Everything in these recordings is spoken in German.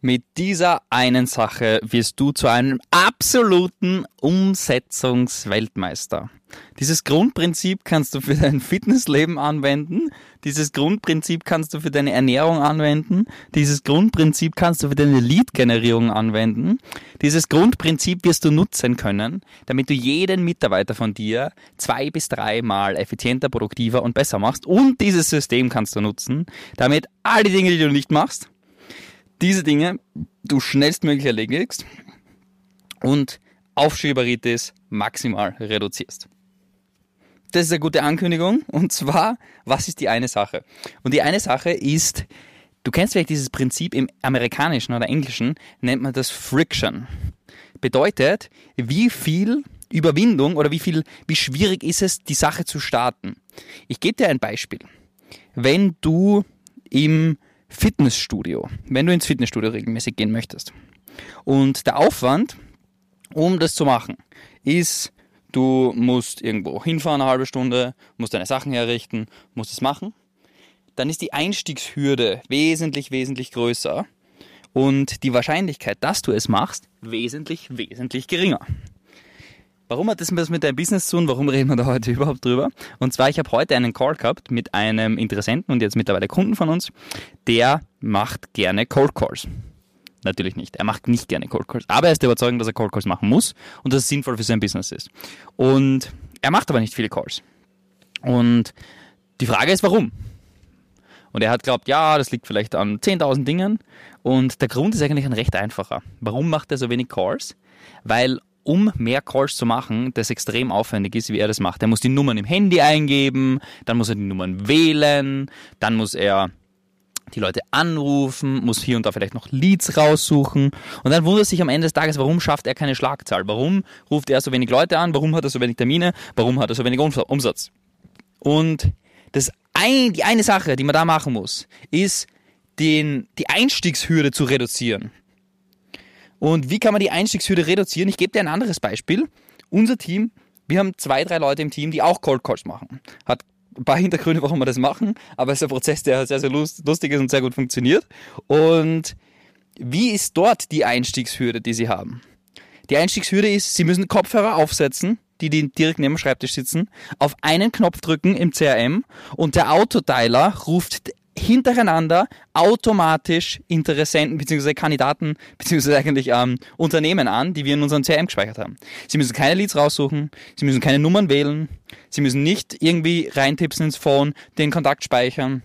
Mit dieser einen Sache wirst du zu einem absoluten Umsetzungsweltmeister. Dieses Grundprinzip kannst du für dein Fitnessleben anwenden. Dieses Grundprinzip kannst du für deine Ernährung anwenden. Dieses Grundprinzip kannst du für deine Lead-Generierung anwenden. Dieses Grundprinzip wirst du nutzen können, damit du jeden Mitarbeiter von dir zwei bis dreimal effizienter, produktiver und besser machst. Und dieses System kannst du nutzen, damit all die Dinge, die du nicht machst, diese Dinge du schnellstmöglich erledigst und Aufschieberitis maximal reduzierst. Das ist eine gute Ankündigung. Und zwar, was ist die eine Sache? Und die eine Sache ist, du kennst vielleicht dieses Prinzip im amerikanischen oder englischen, nennt man das Friction. Bedeutet, wie viel Überwindung oder wie viel, wie schwierig ist es, die Sache zu starten. Ich gebe dir ein Beispiel. Wenn du im Fitnessstudio, wenn du ins Fitnessstudio regelmäßig gehen möchtest. Und der Aufwand, um das zu machen, ist, du musst irgendwo hinfahren eine halbe Stunde, musst deine Sachen herrichten, musst es machen. Dann ist die Einstiegshürde wesentlich, wesentlich größer und die Wahrscheinlichkeit, dass du es machst, wesentlich, wesentlich geringer. Warum hat das was mit deinem Business zu tun? Warum reden wir da heute überhaupt drüber? Und zwar, ich habe heute einen Call gehabt mit einem Interessenten und jetzt mittlerweile Kunden von uns, der macht gerne Cold Calls. Natürlich nicht. Er macht nicht gerne Cold Calls. Aber er ist der Überzeugung, dass er Cold Calls machen muss und dass es sinnvoll für sein Business ist. Und er macht aber nicht viele Calls. Und die Frage ist, warum? Und er hat glaubt, ja, das liegt vielleicht an 10.000 Dingen. Und der Grund ist eigentlich ein recht einfacher. Warum macht er so wenig Calls? Weil um mehr Calls zu machen, das extrem aufwendig ist, wie er das macht. Er muss die Nummern im Handy eingeben, dann muss er die Nummern wählen, dann muss er die Leute anrufen, muss hier und da vielleicht noch Leads raussuchen und dann wundert sich am Ende des Tages, warum schafft er keine Schlagzahl? Warum ruft er so wenig Leute an? Warum hat er so wenig Termine? Warum hat er so wenig Umsatz? Und das ein, die eine Sache, die man da machen muss, ist den, die Einstiegshürde zu reduzieren. Und wie kann man die Einstiegshürde reduzieren? Ich gebe dir ein anderes Beispiel. Unser Team, wir haben zwei, drei Leute im Team, die auch Cold Calls machen. Hat ein paar Hintergründe, warum wir das machen, aber es ist ein Prozess, der sehr, sehr lustig ist und sehr gut funktioniert. Und wie ist dort die Einstiegshürde, die sie haben? Die Einstiegshürde ist, sie müssen Kopfhörer aufsetzen, die, direkt neben dem Schreibtisch sitzen, auf einen Knopf drücken im CRM und der Autodialer ruft hintereinander automatisch Interessenten bzw. Kandidaten bzw. eigentlich ähm, Unternehmen an, die wir in unserem CRM gespeichert haben. Sie müssen keine Leads raussuchen, Sie müssen keine Nummern wählen, Sie müssen nicht irgendwie reintipsen ins Phone, den Kontakt speichern.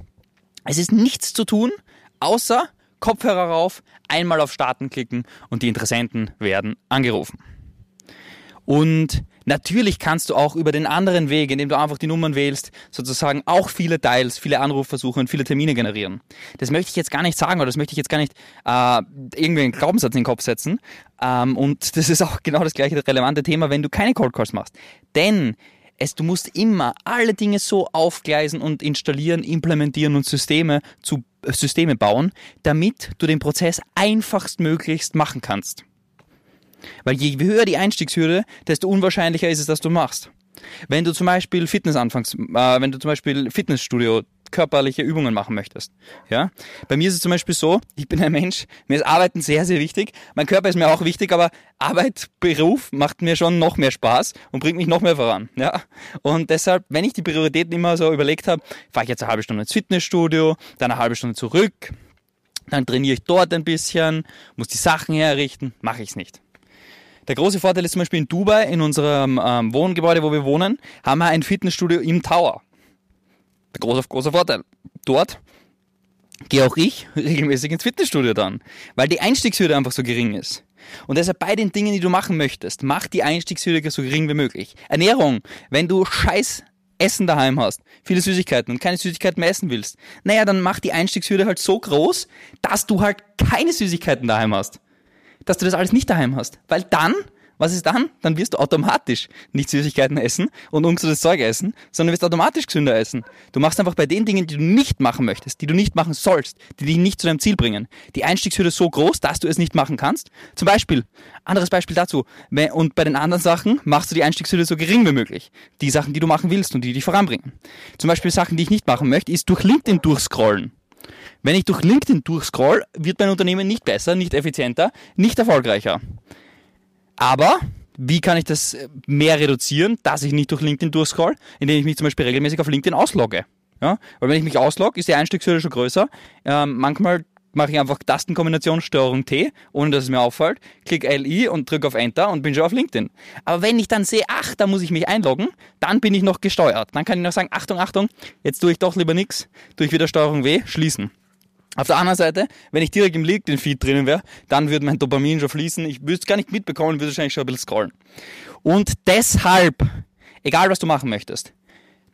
Es ist nichts zu tun, außer Kopfhörer rauf, einmal auf Starten klicken und die Interessenten werden angerufen. Und natürlich kannst du auch über den anderen Weg, indem du einfach die Nummern wählst, sozusagen auch viele Dials, viele Anrufversuche und viele Termine generieren. Das möchte ich jetzt gar nicht sagen oder das möchte ich jetzt gar nicht äh, irgendwie einen Glaubenssatz in den Kopf setzen. Ähm, und das ist auch genau das gleiche relevante Thema, wenn du keine Cold Calls machst. Denn es, du musst immer alle Dinge so aufgleisen und installieren, implementieren und Systeme zu Systeme bauen, damit du den Prozess einfachstmöglichst machen kannst. Weil je höher die Einstiegshürde, desto unwahrscheinlicher ist es, dass du machst. Wenn du zum Beispiel Fitness anfängst, äh, wenn du zum Beispiel Fitnessstudio körperliche Übungen machen möchtest. Ja? Bei mir ist es zum Beispiel so, ich bin ein Mensch, mir ist Arbeiten sehr, sehr wichtig. Mein Körper ist mir auch wichtig, aber Arbeit, Beruf macht mir schon noch mehr Spaß und bringt mich noch mehr voran. Ja? Und deshalb, wenn ich die Prioritäten immer so überlegt habe, fahre ich jetzt eine halbe Stunde ins Fitnessstudio, dann eine halbe Stunde zurück, dann trainiere ich dort ein bisschen, muss die Sachen herrichten, mache ich es nicht. Der große Vorteil ist zum Beispiel in Dubai, in unserem ähm, Wohngebäude, wo wir wohnen, haben wir ein Fitnessstudio im Tower. Der große, große Vorteil. Dort gehe auch ich regelmäßig ins Fitnessstudio dann, weil die Einstiegshürde einfach so gering ist. Und deshalb bei den Dingen, die du machen möchtest, mach die Einstiegshürde so gering wie möglich. Ernährung, wenn du scheiß Essen daheim hast, viele Süßigkeiten und keine Süßigkeiten mehr essen willst, naja, dann mach die Einstiegshürde halt so groß, dass du halt keine Süßigkeiten daheim hast dass du das alles nicht daheim hast. Weil dann, was ist dann? Dann wirst du automatisch nicht Süßigkeiten essen und ungesundes Zeug essen, sondern wirst automatisch gesünder essen. Du machst einfach bei den Dingen, die du nicht machen möchtest, die du nicht machen sollst, die dich nicht zu deinem Ziel bringen, die Einstiegshürde so groß, dass du es nicht machen kannst. Zum Beispiel, anderes Beispiel dazu, und bei den anderen Sachen machst du die Einstiegshürde so gering wie möglich. Die Sachen, die du machen willst und die dich voranbringen. Zum Beispiel Sachen, die ich nicht machen möchte, ist durch LinkedIn durchscrollen. Wenn ich durch LinkedIn durchscroll, wird mein Unternehmen nicht besser, nicht effizienter, nicht erfolgreicher. Aber wie kann ich das mehr reduzieren, dass ich nicht durch LinkedIn durchscroll, indem ich mich zum Beispiel regelmäßig auf LinkedIn auslogge? Ja? Weil wenn ich mich auslogge, ist die Einstiegshürde schon größer. Ähm, manchmal mache ich einfach Tastenkombination Steuerung T, ohne dass es mir auffällt, klicke LI und drücke auf Enter und bin schon auf LinkedIn. Aber wenn ich dann sehe, ach, da muss ich mich einloggen, dann bin ich noch gesteuert. Dann kann ich noch sagen, Achtung, Achtung, jetzt tue ich doch lieber nichts, tue ich wieder Steuerung W, schließen. Auf der anderen Seite, wenn ich direkt im LinkedIn-Feed drinnen wäre, dann würde mein Dopamin schon fließen. Ich würde es gar nicht mitbekommen, würde wahrscheinlich schon ein bisschen scrollen. Und deshalb, egal was du machen möchtest,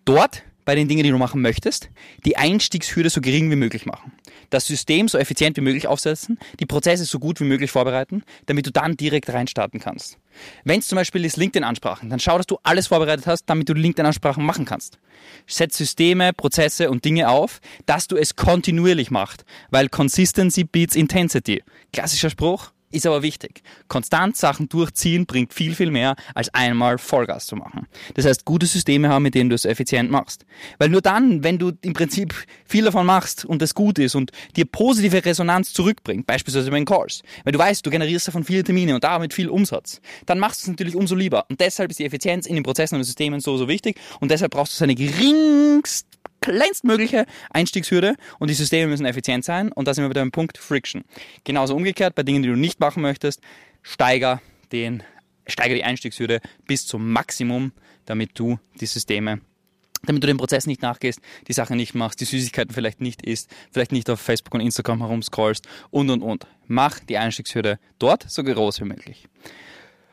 dort bei den Dingen, die du machen möchtest, die Einstiegshürde so gering wie möglich machen. Das System so effizient wie möglich aufsetzen, die Prozesse so gut wie möglich vorbereiten, damit du dann direkt reinstarten kannst. Wenn es zum Beispiel ist LinkedIn-Ansprachen, dann schau, dass du alles vorbereitet hast, damit du LinkedIn-Ansprachen machen kannst. Setz Systeme, Prozesse und Dinge auf, dass du es kontinuierlich machst, weil Consistency beats Intensity. Klassischer Spruch, ist aber wichtig. Konstant Sachen durchziehen bringt viel, viel mehr, als einmal Vollgas zu machen. Das heißt, gute Systeme haben, mit denen du es effizient machst. Weil nur dann, wenn du im Prinzip viel davon machst und es gut ist und dir positive Resonanz zurückbringt, beispielsweise bei den Calls, wenn du weißt, du generierst davon viele Termine und damit viel Umsatz, dann machst du es natürlich umso lieber. Und deshalb ist die Effizienz in den Prozessen und den Systemen so, so wichtig und deshalb brauchst du seine geringst kleinstmögliche Einstiegshürde und die Systeme müssen effizient sein und da sind wir wieder beim Punkt Friction. Genauso umgekehrt, bei Dingen, die du nicht machen möchtest, steiger den, steiger die Einstiegshürde bis zum Maximum, damit du die Systeme damit du dem Prozess nicht nachgehst, die Sache nicht machst, die Süßigkeiten vielleicht nicht isst, vielleicht nicht auf Facebook und Instagram herumscrollst und und und. Mach die Einstiegshürde dort so groß wie möglich.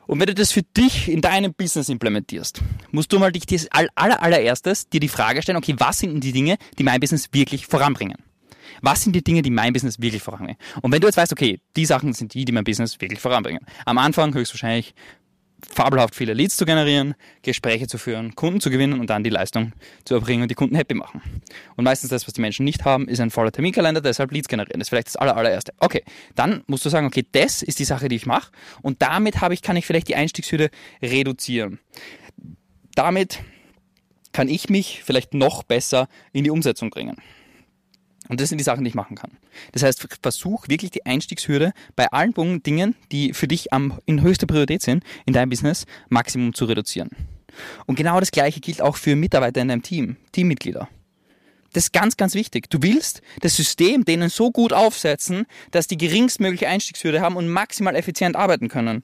Und wenn du das für dich in deinem Business implementierst, musst du mal dich das aller, allererstes dir die Frage stellen, okay, was sind denn die Dinge, die mein Business wirklich voranbringen? Was sind die Dinge, die mein Business wirklich voranbringen? Und wenn du jetzt weißt, okay, die Sachen sind die, die mein Business wirklich voranbringen. Am Anfang höchstwahrscheinlich fabelhaft viele Leads zu generieren, Gespräche zu führen, Kunden zu gewinnen und dann die Leistung zu erbringen und die Kunden happy machen. Und meistens das, was die Menschen nicht haben, ist ein voller Terminkalender, deshalb Leads generieren. Das ist vielleicht das aller, allererste. Okay, dann musst du sagen, okay, das ist die Sache, die ich mache und damit habe ich, kann ich vielleicht die Einstiegshürde reduzieren. Damit kann ich mich vielleicht noch besser in die Umsetzung bringen. Und das sind die Sachen, die ich machen kann. Das heißt, versuch wirklich die Einstiegshürde bei allen Dingen, die für dich am, in höchster Priorität sind, in deinem Business, Maximum zu reduzieren. Und genau das Gleiche gilt auch für Mitarbeiter in deinem Team, Teammitglieder. Das ist ganz, ganz wichtig. Du willst das System denen so gut aufsetzen, dass die geringstmögliche Einstiegshürde haben und maximal effizient arbeiten können.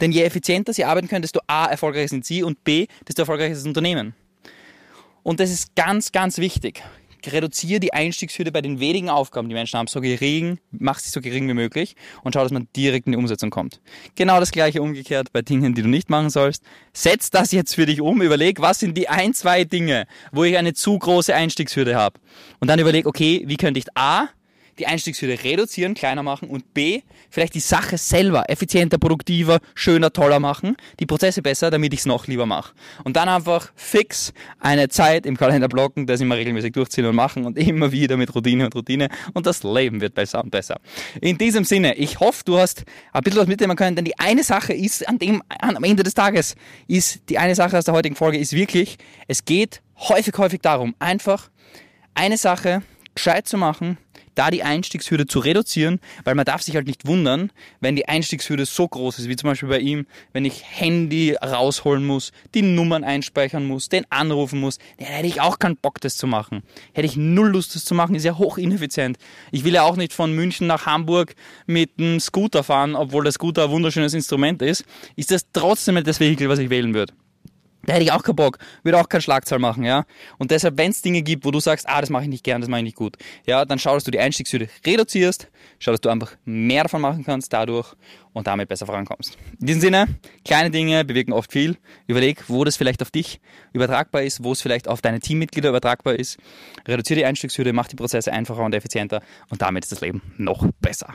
Denn je effizienter sie arbeiten können, desto A, erfolgreicher sind sie und B, desto erfolgreicher ist das Unternehmen. Und das ist ganz, ganz wichtig reduziere die Einstiegshürde bei den wenigen Aufgaben, die Menschen haben, so gering, mach sie so gering wie möglich und schau, dass man direkt in die Umsetzung kommt. Genau das gleiche umgekehrt bei Dingen, die du nicht machen sollst. Setz das jetzt für dich um, überleg, was sind die ein, zwei Dinge, wo ich eine zu große Einstiegshürde habe. Und dann überleg, okay, wie könnte ich A, die Einstiegshürde reduzieren, kleiner machen und B, vielleicht die Sache selber effizienter, produktiver, schöner, toller machen, die Prozesse besser, damit ich es noch lieber mache. Und dann einfach fix eine Zeit im Kalender blocken, das immer regelmäßig durchziehen und machen und immer wieder mit Routine und Routine und das Leben wird besser und besser. In diesem Sinne, ich hoffe, du hast ein bisschen was mitnehmen können, denn die eine Sache ist an dem, am Ende des Tages, ist die eine Sache aus der heutigen Folge ist wirklich, es geht häufig, häufig darum, einfach eine Sache gescheit zu machen, da die Einstiegshürde zu reduzieren, weil man darf sich halt nicht wundern, wenn die Einstiegshürde so groß ist, wie zum Beispiel bei ihm, wenn ich Handy rausholen muss, die Nummern einspeichern muss, den anrufen muss, dann hätte ich auch keinen Bock, das zu machen. Hätte ich null Lust, das zu machen, ist ja hoch ineffizient. Ich will ja auch nicht von München nach Hamburg mit einem Scooter fahren, obwohl der Scooter ein wunderschönes Instrument ist, ist das trotzdem nicht das Vehikel, was ich wählen würde. Da hätte ich auch keinen Bock, würde auch keinen Schlagzahl machen, ja. Und deshalb, wenn es Dinge gibt, wo du sagst, ah, das mache ich nicht gern, das mache ich nicht gut, ja, dann schau, dass du die Einstiegshürde reduzierst, schau, dass du einfach mehr davon machen kannst dadurch und damit besser vorankommst. In diesem Sinne, kleine Dinge bewirken oft viel. Überleg, wo das vielleicht auf dich übertragbar ist, wo es vielleicht auf deine Teammitglieder übertragbar ist. Reduziere die Einstiegshürde, mach die Prozesse einfacher und effizienter und damit ist das Leben noch besser.